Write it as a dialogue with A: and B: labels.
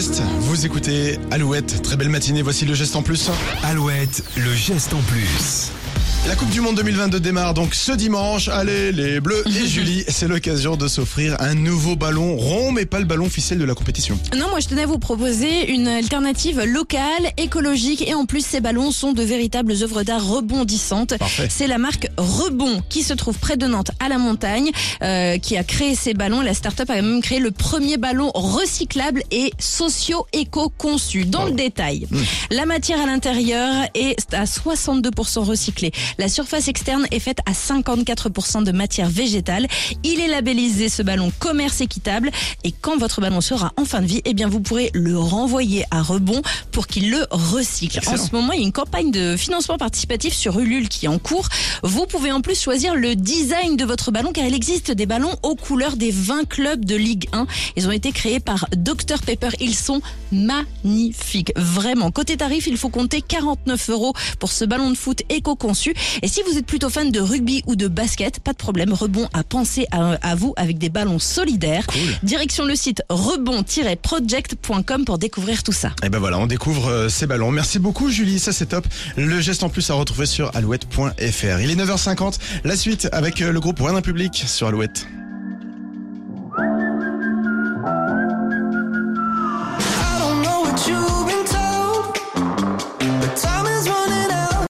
A: Vous écoutez Alouette, très belle matinée, voici le geste en plus.
B: Alouette, le geste en plus.
A: La Coupe du Monde 2022 démarre donc ce dimanche. Allez, les Bleus et Julie, c'est l'occasion de s'offrir un nouveau ballon rond, mais pas le ballon ficelle de la compétition.
C: Non, moi je tenais à vous proposer une alternative locale, écologique et en plus ces ballons sont de véritables œuvres d'art rebondissantes.
A: Parfait.
C: C'est la marque Rebond qui se trouve près de Nantes à la montagne euh, qui a créé ces ballons. La start-up a même créé le premier ballon recyclable et socio-éco-conçu. Dans le détail, la matière à l'intérieur est à 62% recyclée. La surface externe est faite à 54% de matière végétale. Il est labellisé ce ballon commerce équitable et quand votre ballon sera en fin de vie, eh bien vous pourrez le renvoyer à rebond pour qu'il le recycle.
A: Excellent.
C: En ce moment, il y a une campagne de financement participatif sur Ulule qui est en cours. Vous pouvez en plus choisir le design de votre ballon car il existe des ballons aux couleurs des 20 clubs de Ligue 1. Ils ont été créés par Dr Pepper. Ils sont magnifiques. Vraiment. Côté tarif, il faut compter 49 euros pour ce ballon de foot éco-conçu. Et si vous êtes plutôt fan de rugby ou de basket, pas de problème. Rebond a pensé à, à vous avec des ballons solidaires. Direction le site rebond-project.com pour découvrir tout ça.
A: Et ben voilà, on découvre euh, ces ballons. Merci beaucoup Julie, ça c'est top. Le geste en plus à retrouver sur alouette.fr. Il est 9h50, la suite avec euh, le groupe One Public sur Alouette.